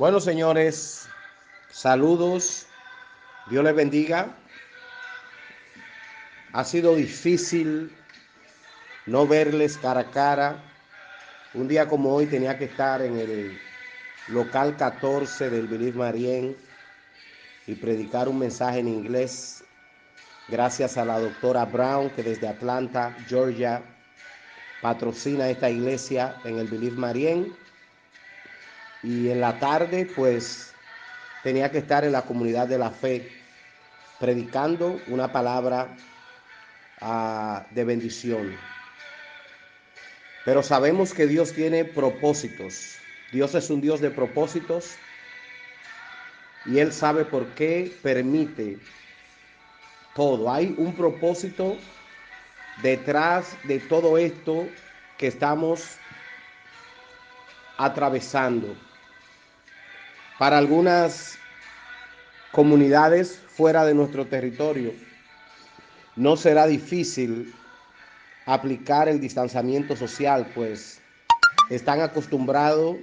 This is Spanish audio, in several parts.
Bueno, señores, saludos. Dios les bendiga. Ha sido difícil no verles cara a cara. Un día como hoy tenía que estar en el local 14 del Believe Marien y predicar un mensaje en inglés. Gracias a la doctora Brown que desde Atlanta, Georgia, patrocina esta iglesia en el Believe Marien y en la tarde pues tenía que estar en la comunidad de la fe predicando una palabra uh, de bendición. Pero sabemos que Dios tiene propósitos. Dios es un Dios de propósitos y Él sabe por qué permite todo. Hay un propósito detrás de todo esto que estamos atravesando. Para algunas comunidades fuera de nuestro territorio, no será difícil aplicar el distanciamiento social, pues están acostumbrados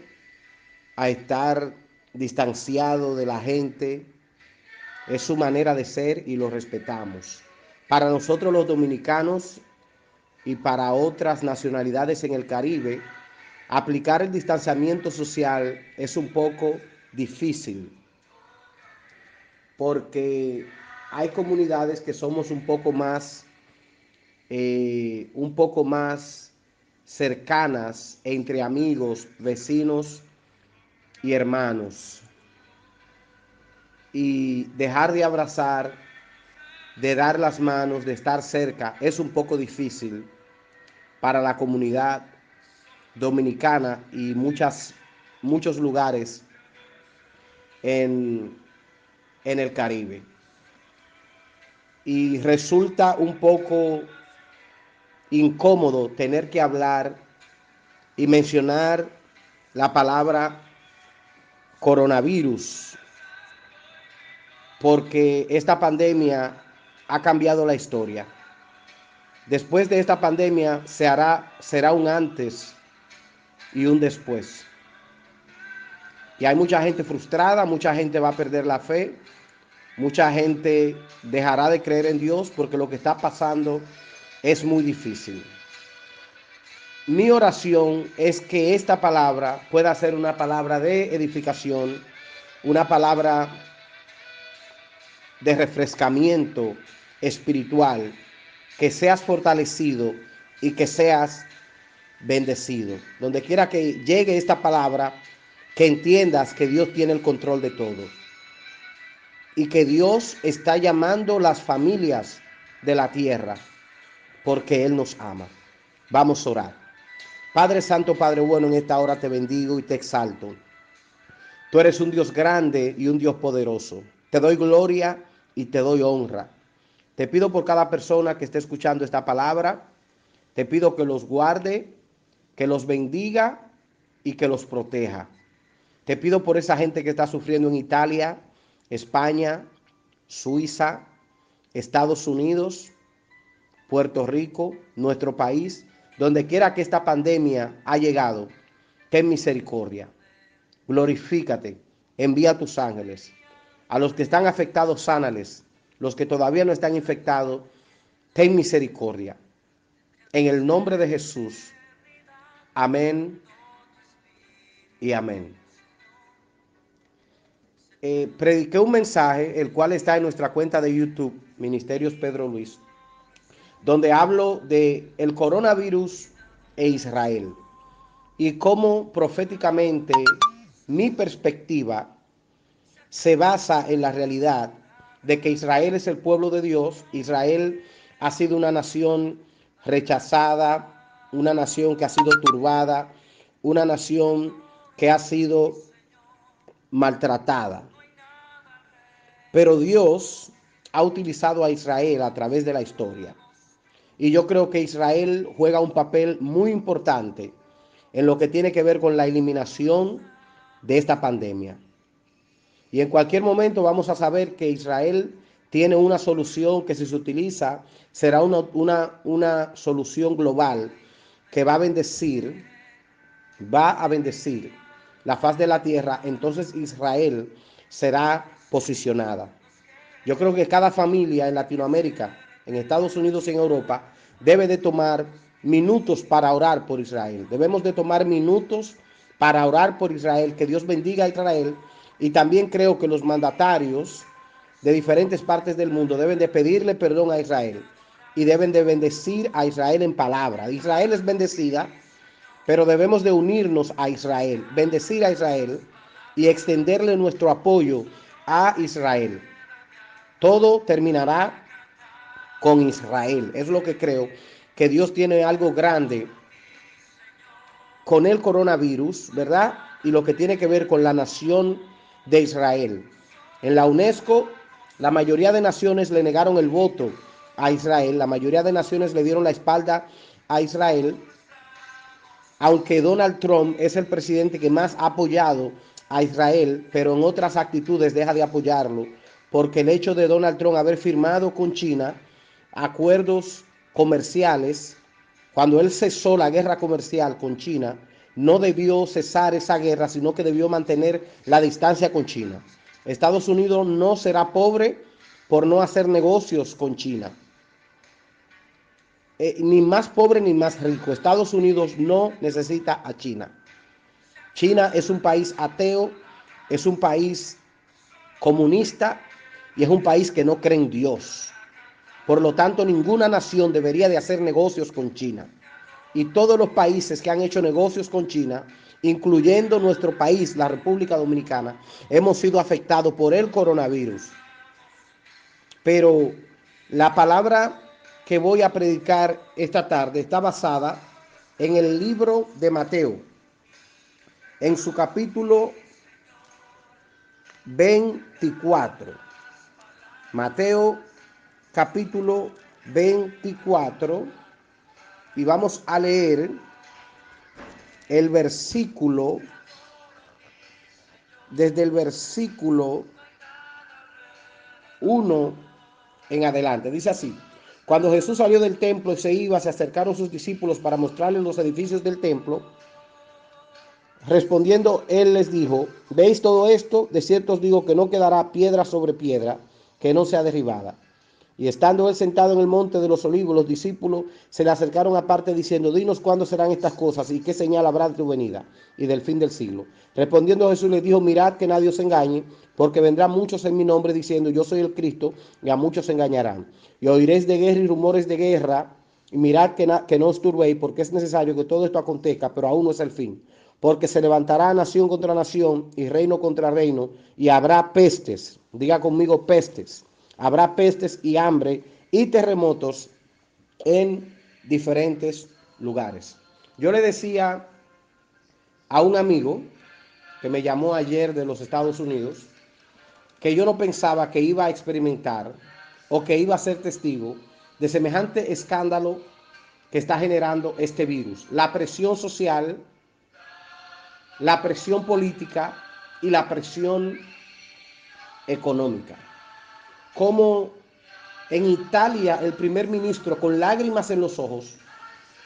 a estar distanciados de la gente. Es su manera de ser y lo respetamos. Para nosotros los dominicanos y para otras nacionalidades en el Caribe, aplicar el distanciamiento social es un poco difícil porque hay comunidades que somos un poco más, eh, un poco más cercanas entre amigos, vecinos y hermanos. Y dejar de abrazar, de dar las manos, de estar cerca, es un poco difícil para la comunidad dominicana y muchas, muchos lugares en, en el Caribe. Y resulta un poco incómodo tener que hablar y mencionar la palabra coronavirus, porque esta pandemia ha cambiado la historia. Después de esta pandemia se hará, será un antes y un después. Y hay mucha gente frustrada, mucha gente va a perder la fe, mucha gente dejará de creer en Dios porque lo que está pasando es muy difícil. Mi oración es que esta palabra pueda ser una palabra de edificación, una palabra de refrescamiento espiritual, que seas fortalecido y que seas bendecido. Donde quiera que llegue esta palabra, que entiendas que Dios tiene el control de todo y que Dios está llamando las familias de la tierra porque Él nos ama. Vamos a orar. Padre Santo, Padre bueno, en esta hora te bendigo y te exalto. Tú eres un Dios grande y un Dios poderoso. Te doy gloria y te doy honra. Te pido por cada persona que esté escuchando esta palabra, te pido que los guarde, que los bendiga y que los proteja. Te pido por esa gente que está sufriendo en Italia, España, Suiza, Estados Unidos, Puerto Rico, nuestro país, donde quiera que esta pandemia ha llegado, ten misericordia. Glorifícate, envía tus ángeles. A los que están afectados, sánales. Los que todavía no están infectados, ten misericordia. En el nombre de Jesús. Amén y amén. Eh, prediqué un mensaje, el cual está en nuestra cuenta de YouTube, Ministerios Pedro Luis, donde hablo de el coronavirus e Israel y cómo proféticamente mi perspectiva se basa en la realidad de que Israel es el pueblo de Dios, Israel ha sido una nación rechazada, una nación que ha sido turbada, una nación que ha sido maltratada. Pero Dios ha utilizado a Israel a través de la historia. Y yo creo que Israel juega un papel muy importante en lo que tiene que ver con la eliminación de esta pandemia. Y en cualquier momento vamos a saber que Israel tiene una solución que si se utiliza será una, una, una solución global que va a bendecir, va a bendecir la faz de la tierra, entonces Israel será posicionada. Yo creo que cada familia en Latinoamérica, en Estados Unidos en Europa, debe de tomar minutos para orar por Israel. Debemos de tomar minutos para orar por Israel, que Dios bendiga a Israel. Y también creo que los mandatarios de diferentes partes del mundo deben de pedirle perdón a Israel y deben de bendecir a Israel en palabra. Israel es bendecida, pero debemos de unirnos a Israel, bendecir a Israel y extenderle nuestro apoyo a Israel. Todo terminará con Israel. Es lo que creo, que Dios tiene algo grande con el coronavirus, ¿verdad? Y lo que tiene que ver con la nación de Israel. En la UNESCO, la mayoría de naciones le negaron el voto a Israel, la mayoría de naciones le dieron la espalda a Israel, aunque Donald Trump es el presidente que más ha apoyado a Israel, pero en otras actitudes deja de apoyarlo, porque el hecho de Donald Trump haber firmado con China acuerdos comerciales, cuando él cesó la guerra comercial con China, no debió cesar esa guerra, sino que debió mantener la distancia con China. Estados Unidos no será pobre por no hacer negocios con China. Eh, ni más pobre ni más rico. Estados Unidos no necesita a China. China es un país ateo, es un país comunista y es un país que no cree en Dios. Por lo tanto, ninguna nación debería de hacer negocios con China. Y todos los países que han hecho negocios con China, incluyendo nuestro país, la República Dominicana, hemos sido afectados por el coronavirus. Pero la palabra que voy a predicar esta tarde está basada en el libro de Mateo, en su capítulo 24. Mateo capítulo 24 y vamos a leer el versículo, desde el versículo 1 en adelante. Dice así, cuando Jesús salió del templo y se iba, se acercaron sus discípulos para mostrarles los edificios del templo. Respondiendo, él les dijo, ¿veis todo esto? De cierto os digo que no quedará piedra sobre piedra que no sea derribada. Y estando él sentado en el monte de los olivos, los discípulos se le acercaron aparte diciendo, dinos cuándo serán estas cosas y qué señal habrá de tu venida y del fin del siglo. Respondiendo Jesús les dijo, mirad que nadie os engañe, porque vendrán muchos en mi nombre diciendo, yo soy el Cristo, y a muchos engañarán. Y oiréis de guerra y rumores de guerra, y mirad que, que no os turbéis, porque es necesario que todo esto acontezca, pero aún no es el fin. Porque se levantará nación contra nación y reino contra reino, y habrá pestes, diga conmigo pestes Habrá pestes y hambre y terremotos en diferentes lugares. Yo le decía a un amigo que me llamó ayer de los Estados Unidos que yo no pensaba que iba a experimentar o que iba a ser testigo de semejante escándalo que está generando este virus. La presión social, la presión política y la presión económica como en Italia el primer ministro con lágrimas en los ojos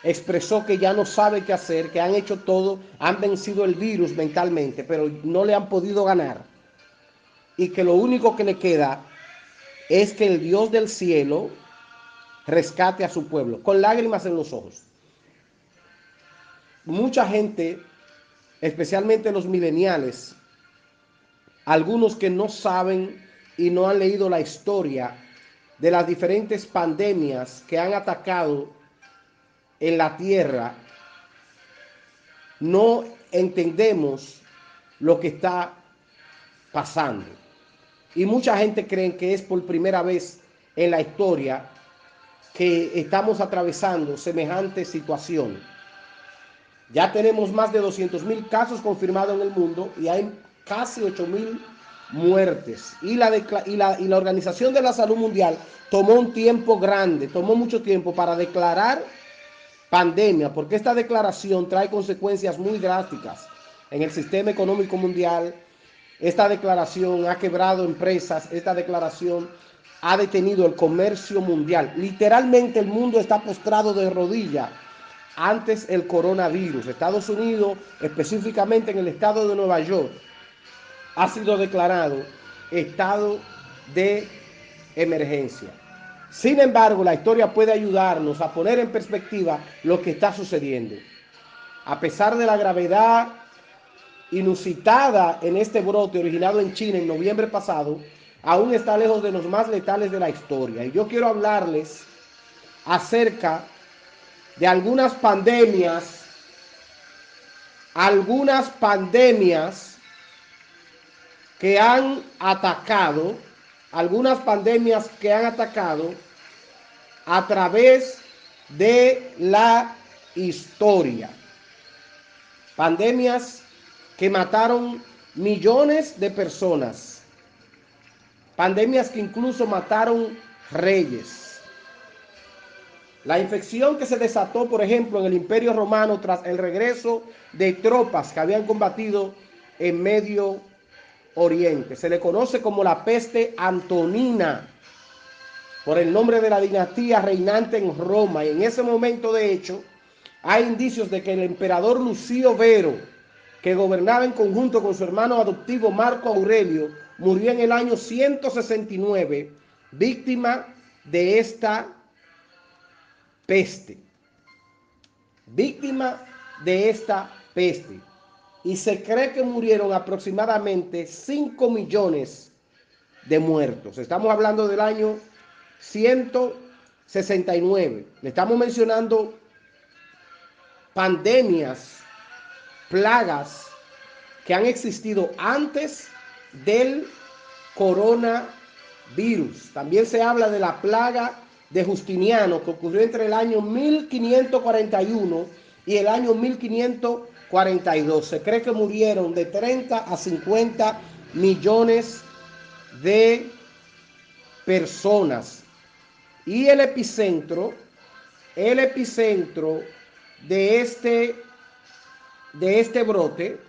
expresó que ya no sabe qué hacer, que han hecho todo, han vencido el virus mentalmente, pero no le han podido ganar. Y que lo único que le queda es que el Dios del cielo rescate a su pueblo, con lágrimas en los ojos. Mucha gente, especialmente los mileniales, algunos que no saben y no han leído la historia de las diferentes pandemias que han atacado en la tierra, no entendemos lo que está pasando. Y mucha gente cree que es por primera vez en la historia que estamos atravesando semejante situación. Ya tenemos más de 200 mil casos confirmados en el mundo y hay casi 8 mil muertes. Y la, y, la, y la Organización de la Salud Mundial tomó un tiempo grande, tomó mucho tiempo para declarar pandemia, porque esta declaración trae consecuencias muy drásticas en el sistema económico mundial. Esta declaración ha quebrado empresas, esta declaración ha detenido el comercio mundial. Literalmente el mundo está postrado de rodillas antes el coronavirus. Estados Unidos, específicamente en el estado de Nueva York, ha sido declarado estado de emergencia. Sin embargo, la historia puede ayudarnos a poner en perspectiva lo que está sucediendo. A pesar de la gravedad inusitada en este brote originado en China en noviembre pasado, aún está lejos de los más letales de la historia. Y yo quiero hablarles acerca de algunas pandemias, algunas pandemias que han atacado, algunas pandemias que han atacado a través de la historia. Pandemias que mataron millones de personas. Pandemias que incluso mataron reyes. La infección que se desató, por ejemplo, en el Imperio Romano tras el regreso de tropas que habían combatido en Medio Oriente. Se le conoce como la peste antonina por el nombre de la dinastía reinante en Roma. Y en ese momento, de hecho, hay indicios de que el emperador Lucio Vero, que gobernaba en conjunto con su hermano adoptivo Marco Aurelio, murió en el año 169, víctima de esta peste. Víctima de esta peste. Y se cree que murieron aproximadamente 5 millones de muertos. Estamos hablando del año 169. Le estamos mencionando pandemias, plagas que han existido antes del coronavirus. También se habla de la plaga de Justiniano que ocurrió entre el año 1541 y el año 1542. Se cree que murieron de 30 a 50 millones de personas. Y el epicentro, el epicentro de este, de este brote,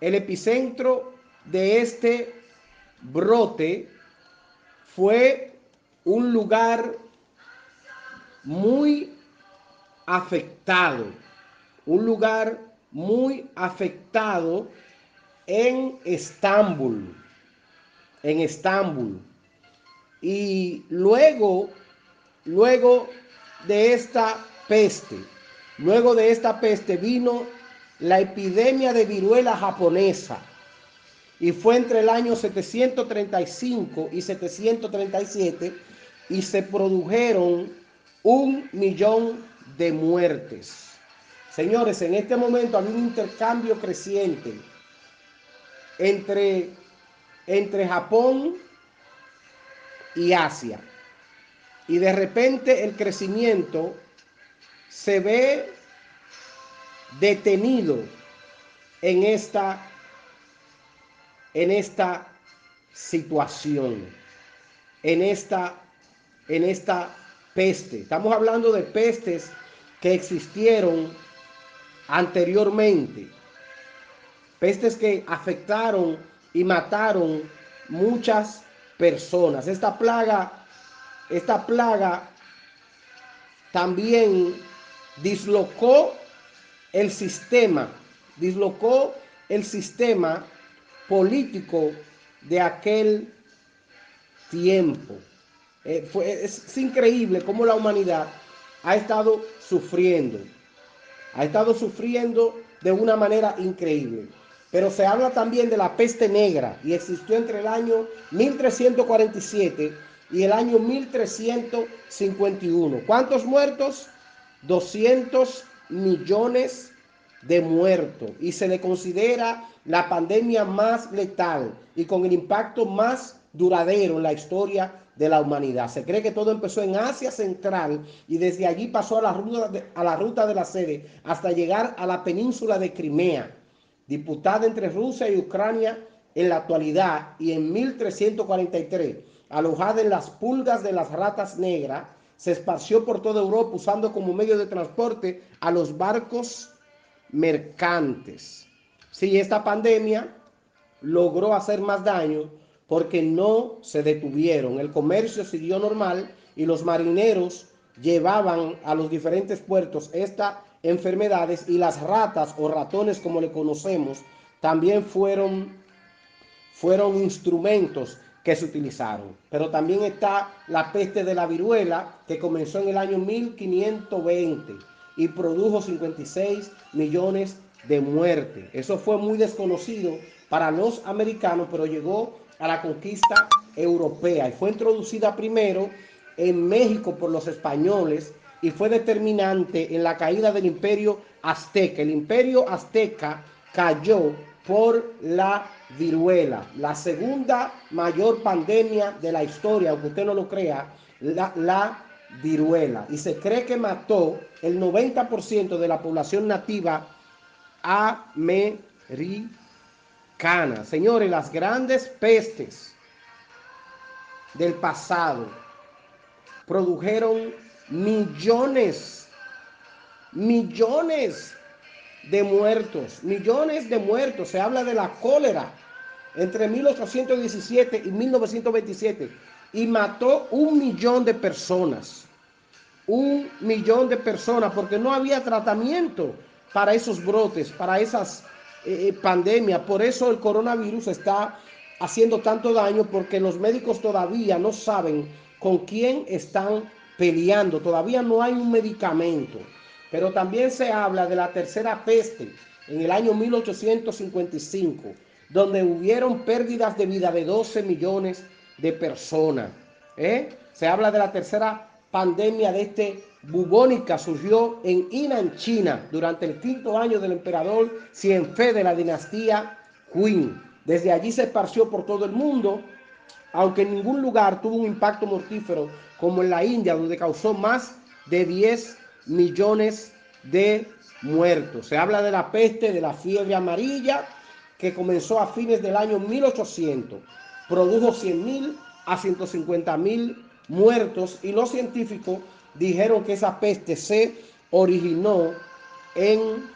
el epicentro de este brote fue un lugar muy afectado, un lugar muy afectado en Estambul, en Estambul. Y luego, luego de esta peste, luego de esta peste vino la epidemia de viruela japonesa. Y fue entre el año 735 y 737 y se produjeron un millón de muertes. Señores, en este momento hay un intercambio creciente entre, entre Japón y Asia. Y de repente el crecimiento se ve detenido en esta, en esta situación, en esta, en esta peste. Estamos hablando de pestes que existieron anteriormente. Pestes que afectaron y mataron muchas personas. Esta plaga, esta plaga también dislocó el sistema, dislocó el sistema político de aquel tiempo. Eh, es, increíble cómo la humanidad ha estado sufriendo, ha estado sufriendo de una manera increíble. Pero se habla también de la peste negra y existió entre el año 1347 y el año 1351. ¿Cuántos muertos? 200 millones de muertos y se le considera la pandemia más letal y con el impacto más duradero en la historia de la humanidad. Se cree que todo empezó en Asia Central y desde allí pasó a la ruta de, la, ruta sede hasta llegar a la península de Crimea, disputada entre Rusia y Ucrania en la actualidad y en 1343, alojada en las pulgas de las ratas negras, se esparció por toda Europa usando como medio de transporte a los barcos mercantes. Sí, esta pandemia logró hacer más daño porque no se detuvieron. El comercio siguió normal y los marineros llevaban a los diferentes puertos esta enfermedades y las ratas o ratones como le conocemos también fueron, fueron instrumentos que se utilizaron. Pero también está la peste de la viruela que comenzó en el año 1520 y produjo 56 millones de muertes. Eso fue muy desconocido para los americanos, pero llegó a la conquista europea y fue introducida primero en México por los españoles y fue determinante en la caída del imperio azteca. El imperio azteca cayó por la viruela, la segunda mayor pandemia de la historia, aunque usted no lo crea, la, la viruela. Y se cree que mató el 90% de la población nativa americana. Señores, las grandes pestes del pasado produjeron millones, millones de muertos, millones de muertos. Se habla de la cólera entre 1817 y 1927 y mató un millón de personas. Un millón de personas porque no había tratamiento para esos brotes, para esas eh, eh, pandemias. Por eso el coronavirus está haciendo tanto daño porque los médicos todavía no saben con quién están peleando. Todavía no hay un medicamento. Pero también se habla de la tercera peste en el año 1855, donde hubieron pérdidas de vida de 12 millones de personas. ¿eh? Se habla de la tercera pandemia de este bubónica, surgió en Inan, China, durante el quinto año del emperador Xianfei de la dinastía Qin. Desde allí se esparció por todo el mundo, aunque en ningún lugar tuvo un impacto mortífero como en la India, donde causó más de 10 millones de muertos. Se habla de la peste, de la fiebre amarilla, que comenzó a fines del año 1800. Produjo 100 mil a 150 mil muertos y los científicos dijeron que esa peste se originó en,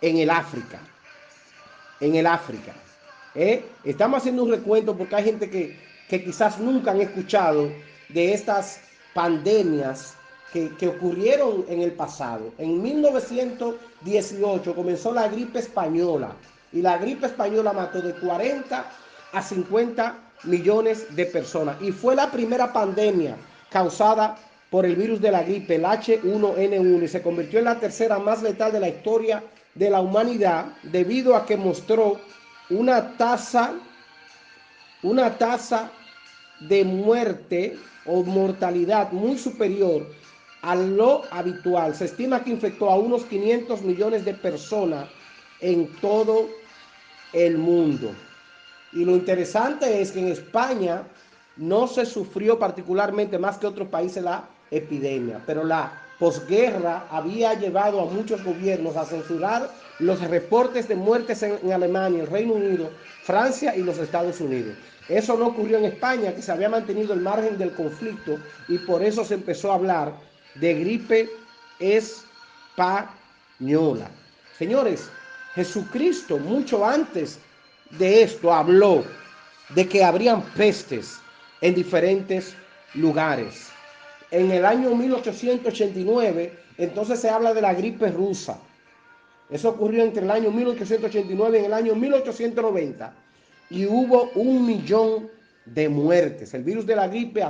en el África. En el África. ¿Eh? Estamos haciendo un recuento porque hay gente que, que quizás nunca han escuchado de estas pandemias que, que, ocurrieron en el pasado. En 1918 comenzó la gripe española y la gripe española mató de 40 a 50 millones de personas y fue la primera pandemia causada por el virus de la gripe, el H1N1, y se convirtió en la tercera más letal de la historia de la humanidad debido a que mostró una tasa, una tasa de muerte o mortalidad muy superior a lo habitual. Se estima que infectó a unos 500 millones de personas en todo el mundo. Y lo interesante es que en España no se sufrió particularmente más que otros países la epidemia, pero la posguerra había llevado a muchos gobiernos a censurar los reportes de muertes en, Alemania, el Reino Unido, Francia y los Estados Unidos. Eso no ocurrió en España, que se había mantenido el margen del conflicto y por eso se empezó a hablar de gripe española. Señores, Jesucristo mucho antes de esto habló de que habrían pestes en diferentes lugares. En el año 1889, entonces se habla de la gripe rusa. Eso ocurrió entre el año 1889 y el año 1890. Y hubo un millón de muertes. El virus de la gripe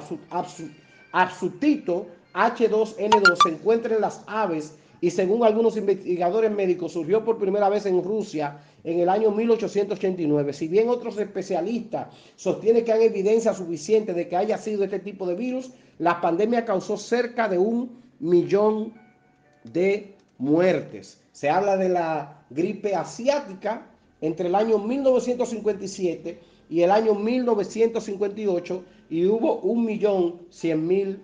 absutito H2N2 se encuentra en las aves y según algunos investigadores médicos surgió por primera vez en Rusia en el año 1889. Si bien otros especialistas sostienen que hay evidencia suficiente de que haya sido este tipo de virus, la pandemia causó cerca de un millón de muertes. Se habla de la gripe asiática entre el año 1957 y el año 1958 y hubo un millón cien mil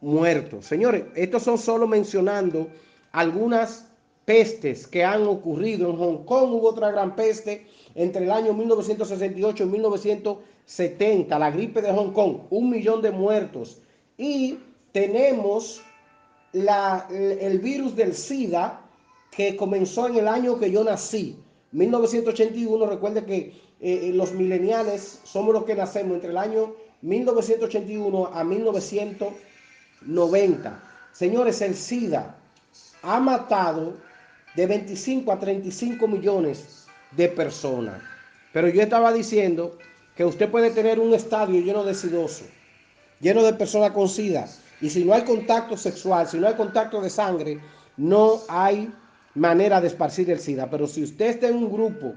muertos. Señores, estos son solo mencionando algunas pestes que han ocurrido. En Hong Kong hubo otra gran peste entre el año 1968 y 1970, la gripe de Hong Kong, un millón de muertos. Y tenemos la, el virus del SIDA que comenzó en el año que yo nací, 1981. Recuerde que eh, los mileniales somos los que nacemos entre el año 1981 a 1990. Señores, el SIDA ha matado de 25 a 35 millones de personas. Pero yo estaba diciendo que usted puede tener un estadio lleno de sidoso, lleno de personas con sida, y si no hay contacto sexual, si no hay contacto de sangre, no hay manera de esparcir el SIDA. Pero si usted está en un grupo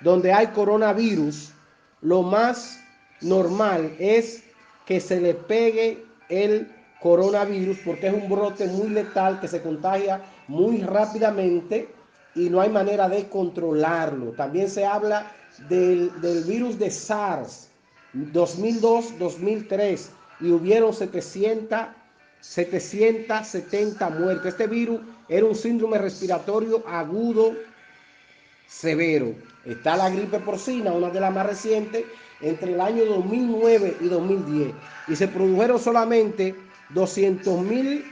donde hay coronavirus, lo más normal es que se le pegue el coronavirus porque es un brote muy letal que se contagia muy rápidamente y no hay manera de controlarlo. También se habla del, virus de SARS 2002-2003 y hubieron 700, 770 muertes. Este virus era un síndrome respiratorio agudo severo. Está la gripe porcina, una de las más recientes, entre el año 2009 y 2010. Y se produjeron solamente 200 mil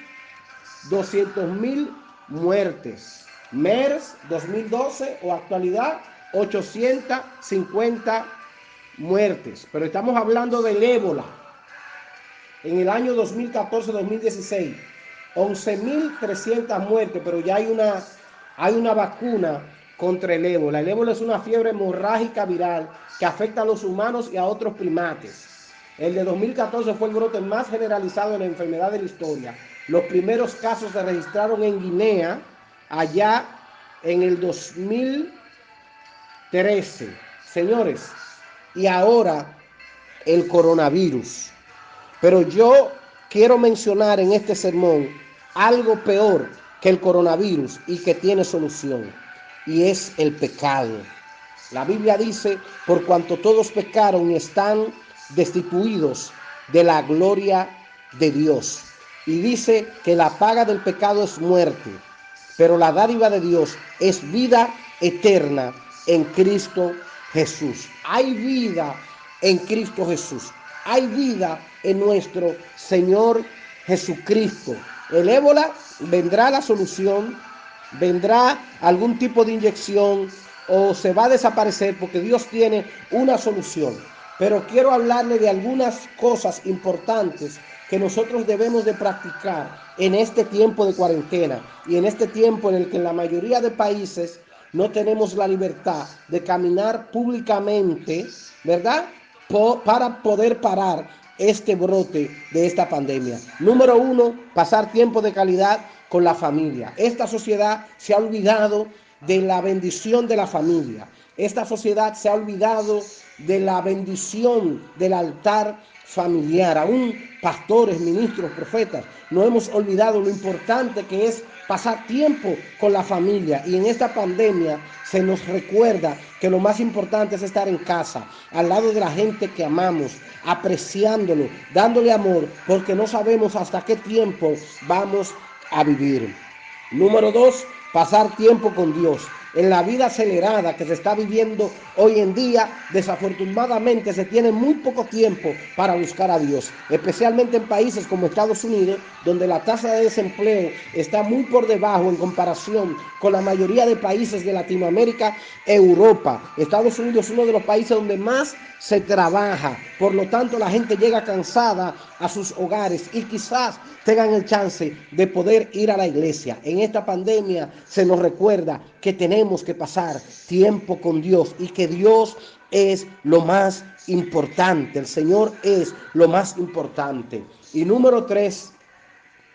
200 mil muertes. MERS 2012 o actualidad 850 muertes. Pero estamos hablando del ébola. En el año 2014-2016, 11.300 muertes, pero ya hay una, hay una vacuna contra el ébola. El ébola es una fiebre hemorrágica viral que afecta a los humanos y a otros primates. El de 2014 fue el brote más generalizado de la enfermedad de la historia. Los primeros casos se registraron en Guinea, allá en el 2013. Señores, y ahora el coronavirus. Pero yo quiero mencionar en este sermón algo peor que el coronavirus y que tiene solución y es el pecado. La Biblia dice, por cuanto todos pecaron y están destituidos de la gloria de Dios. Y dice que la paga del pecado es muerte, pero la dádiva de Dios es vida eterna en Cristo Jesús. Hay vida en Cristo Jesús. Hay vida en nuestro Señor Jesucristo. El ébola vendrá la solución vendrá algún tipo de inyección o se va a desaparecer porque Dios tiene una solución. Pero quiero hablarle de algunas cosas importantes que nosotros debemos de practicar en este tiempo de cuarentena y en este tiempo en el que en la mayoría de países no tenemos la libertad de caminar públicamente, ¿verdad? para poder parar este brote de esta pandemia. Número uno, pasar tiempo de calidad con la familia. Esta sociedad se ha olvidado de la bendición de la familia. Esta sociedad se ha olvidado de la bendición del altar familiar. Aún pastores, ministros, profetas, no hemos olvidado lo importante que es pasar tiempo con la familia. Y en esta pandemia se nos recuerda que lo más importante es estar en casa, al lado de la gente que amamos, apreciándolo, dándole amor, porque no sabemos hasta qué tiempo vamos a vivir. Número dos, pasar tiempo con Dios en la vida acelerada que se está viviendo hoy en día, desafortunadamente se tiene muy poco tiempo para buscar a Dios, especialmente en países como Estados Unidos, donde la tasa de desempleo está muy por debajo en comparación con la mayoría de países de Latinoamérica, Europa. Estados Unidos es uno de los países donde más se trabaja, por lo tanto la gente llega cansada a sus hogares y quizás tengan el chance de poder ir a la iglesia. En esta pandemia se nos recuerda que tenemos que pasar tiempo con Dios y que Dios es lo más importante. El Señor es lo más importante. Y número tres,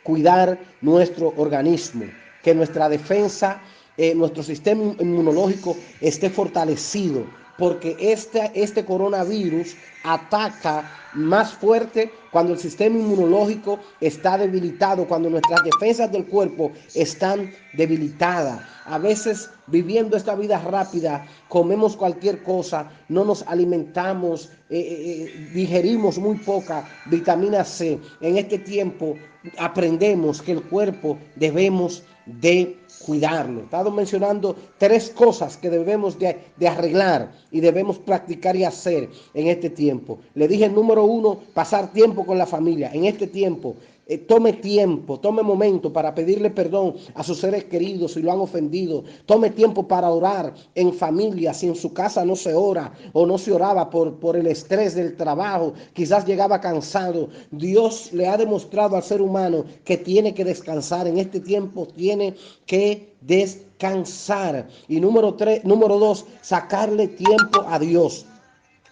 cuidar nuestro organismo, que nuestra defensa, eh, nuestro sistema inmunológico esté fortalecido, porque este, este coronavirus ataca más fuerte cuando el sistema inmunológico está debilitado, cuando nuestras defensas del cuerpo están debilitadas. A veces viviendo esta vida rápida, comemos cualquier cosa, no nos alimentamos, eh, eh, eh, digerimos muy poca vitamina C. En este tiempo aprendemos que el cuerpo debemos de cuidarlo. He estado mencionando tres cosas que debemos de, de, arreglar y debemos practicar y hacer en este tiempo. Le dije número uno, pasar tiempo con la familia. En este tiempo eh, tome tiempo, tome momento para pedirle perdón a sus seres queridos si lo han ofendido. Tome tiempo para orar en familia, si en su casa no se ora o no se oraba por, por el estrés del trabajo, quizás llegaba cansado. Dios le ha demostrado al ser humano que tiene que descansar. En este tiempo tiene que descansar. Y número tres, número dos, sacarle tiempo a Dios.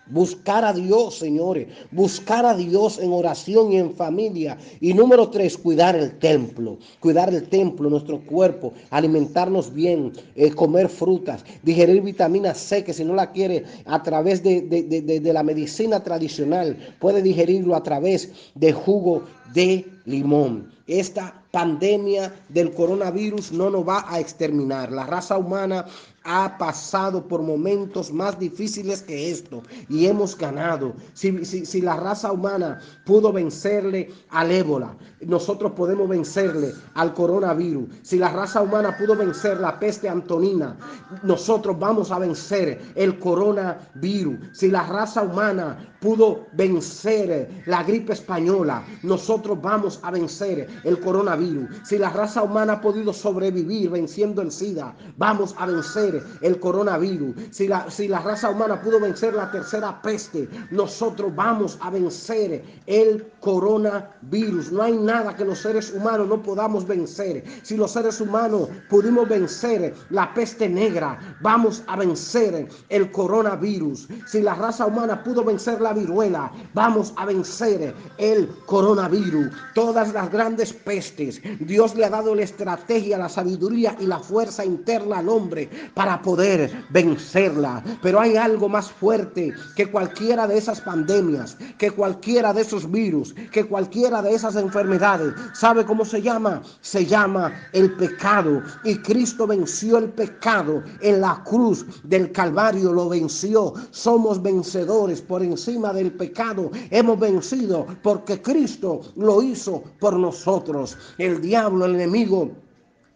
Buscar a Dios, señores. Buscar a Dios en oración y en familia. Y número tres, cuidar el templo. Cuidar el templo, nuestro cuerpo. Alimentarnos bien. Eh, comer frutas. Digerir vitamina C, que si no la quiere a través de, de la medicina tradicional, puede digerirlo a través de jugo de limón. Esta pandemia del coronavirus no nos va a exterminar. La raza humana ha pasado por momentos más difíciles que esto y hemos ganado. Si, si, la raza humana pudo vencerle al ébola, nosotros podemos vencerle al coronavirus. Si la raza humana pudo vencer la peste antonina, nosotros vamos a vencer el coronavirus. Si la raza humana pudo vencer la gripe española, nosotros vamos a vencer el coronavirus. Si la raza humana ha podido sobrevivir venciendo el SIDA, vamos a vencer el coronavirus. Si la, si la raza humana pudo vencer la tercera peste, nosotros vamos a vencer el coronavirus. No hay nada que los seres humanos no podamos vencer. Si los seres humanos pudimos vencer la peste negra, vamos a vencer el coronavirus. Si la raza humana pudo vencer la viruela, vamos a vencer el coronavirus. Todas las grandes pestes, Dios le ha dado la estrategia, la sabiduría y la fuerza interna al hombre para poder vencerla. Pero hay algo más fuerte que cualquiera de esas pandemias, que cualquiera de esos virus, que cualquiera de esas enfermedades. ¿Sabe cómo se llama? Se llama el pecado. Y Cristo venció el pecado en la cruz del Calvario, lo venció. Somos vencedores por encima del pecado. Hemos vencido porque Cristo lo hizo por nosotros. El diablo, el enemigo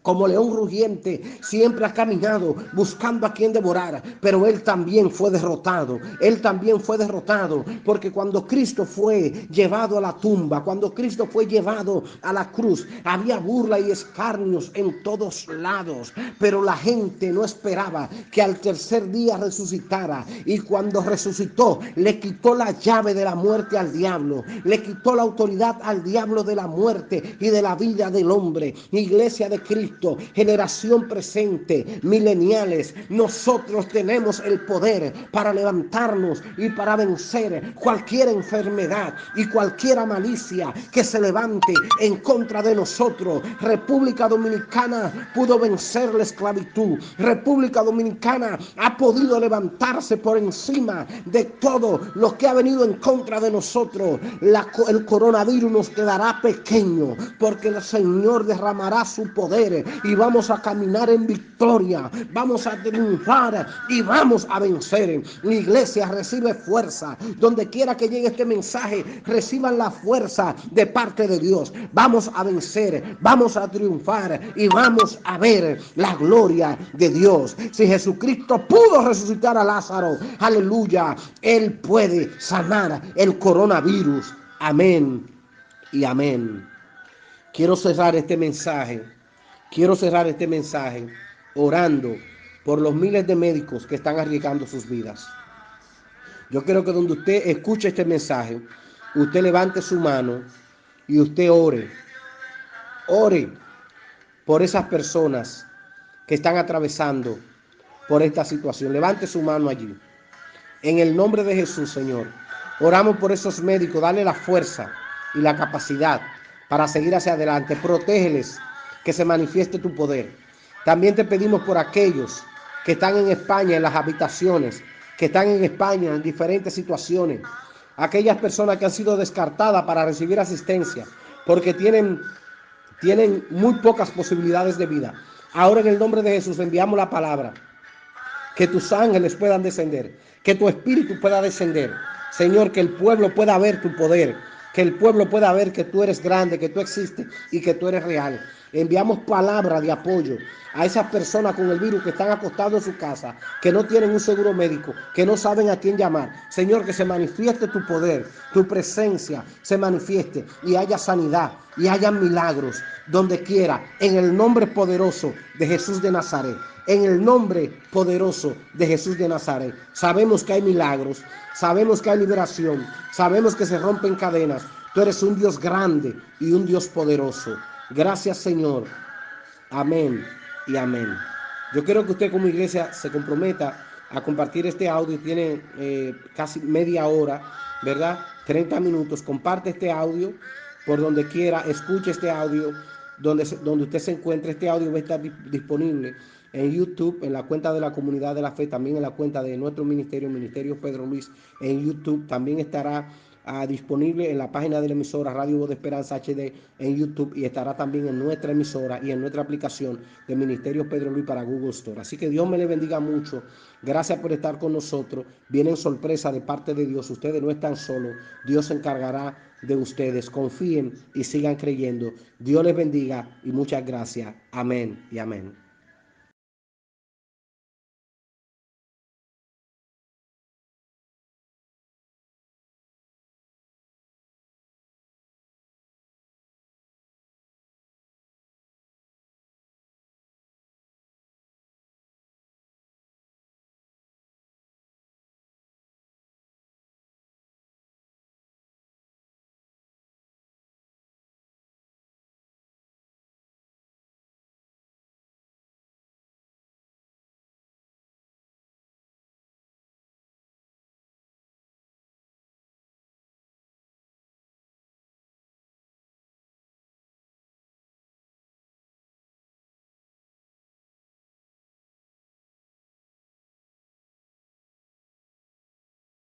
como león rugiente, siempre ha caminado buscando a quien devorar, pero él también fue derrotado. Él también fue derrotado, porque cuando Cristo fue llevado a la tumba, cuando Cristo fue llevado a la cruz, había burla y escarnios en todos lados, pero la gente no esperaba que al tercer día resucitara. Y cuando resucitó, le quitó la llave de la muerte al diablo, le quitó la autoridad al diablo de la muerte y de la vida del hombre. Iglesia de Cristo generación presente, mileniales, nosotros tenemos el poder para levantarnos y para vencer cualquier enfermedad y cualquier malicia que se levante en contra de nosotros. República Dominicana pudo vencer la esclavitud. República Dominicana ha podido levantarse por encima de todo lo que ha venido en contra de nosotros. el coronavirus nos quedará pequeño porque el Señor derramará su poder y vamos a caminar en victoria, vamos a triunfar y vamos a vencer. La iglesia recibe fuerza. Donde quiera que llegue este mensaje, reciban la fuerza de parte de Dios. Vamos a vencer, vamos a triunfar y vamos a ver la gloria de Dios. Si Jesucristo pudo resucitar a Lázaro, aleluya, Él puede sanar el coronavirus. Amén y amén. Quiero cerrar este mensaje Quiero cerrar este mensaje orando por los miles de médicos que están arriesgando sus vidas. Yo quiero que donde usted escuche este mensaje, usted levante su mano y usted ore. Ore por esas personas que están atravesando por esta situación. Levante su mano allí. En el nombre de Jesús, Señor. Oramos por esos médicos. Dale la fuerza y la capacidad para seguir hacia adelante. Protégeles que se manifieste tu poder. También te pedimos por aquellos que están en España, en las habitaciones, que están en España en diferentes situaciones, aquellas personas que han sido descartadas para recibir asistencia, porque tienen, tienen muy pocas posibilidades de vida. Ahora en el nombre de Jesús enviamos la palabra, que tus ángeles puedan descender, que tu espíritu pueda descender. Señor, que el pueblo pueda ver tu poder, que el pueblo pueda ver que tú eres grande, que tú existes y que tú eres real. Enviamos palabra de apoyo a esas personas con el virus que están acostados en su casa, que no tienen un seguro médico, que no saben a quién llamar. Señor, que se manifieste tu poder, tu presencia se manifieste y haya sanidad y haya milagros donde quiera, en el nombre poderoso de Jesús de Nazaret. En el nombre poderoso de Jesús de Nazaret. Sabemos que hay milagros, sabemos que hay liberación, sabemos que se rompen cadenas. Tú eres un Dios grande y un Dios poderoso. Gracias Señor. Amén y amén. Yo quiero que usted como iglesia se comprometa a compartir este audio. Tiene eh, casi media hora, ¿verdad? 30 minutos. Comparte este audio por donde quiera. Escuche este audio donde, donde usted se encuentre. Este audio va a estar disponible en YouTube, en la cuenta de la comunidad de la fe, también en la cuenta de nuestro ministerio, Ministerio Pedro Luis, en YouTube. También estará Ah, disponible en la página de la emisora Radio Voz de Esperanza HD en YouTube y estará también en nuestra emisora y en nuestra aplicación de Ministerio Pedro Luis para Google Store. Así que Dios me le bendiga mucho. Gracias por estar con nosotros. Vienen sorpresa de parte de Dios. Ustedes no están solos. Dios se encargará de ustedes. Confíen y sigan creyendo. Dios les bendiga y muchas gracias. Amén y amén.